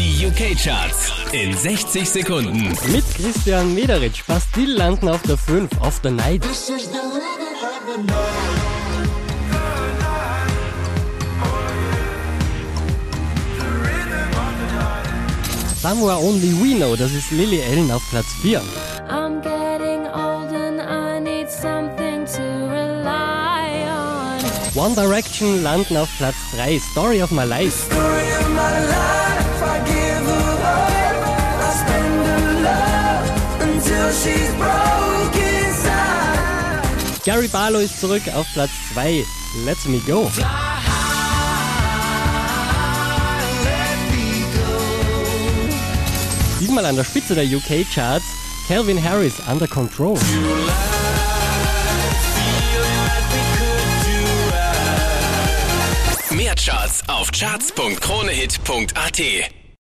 Die UK-Charts in 60 Sekunden. Mit Christian Mederitsch. Bastille landen auf der 5, auf der Night. Somewhere Only We Know, das ist Lily Allen auf Platz 4. I'm getting old and I need something to rely on. One Direction landen auf Platz 3, Story of My Life. Gary Barlow ist zurück auf Platz 2, Let Me Go. Diesmal an der Spitze der UK-Charts, Calvin Harris Under Control. Mehr Charts auf charts.kronehit.at.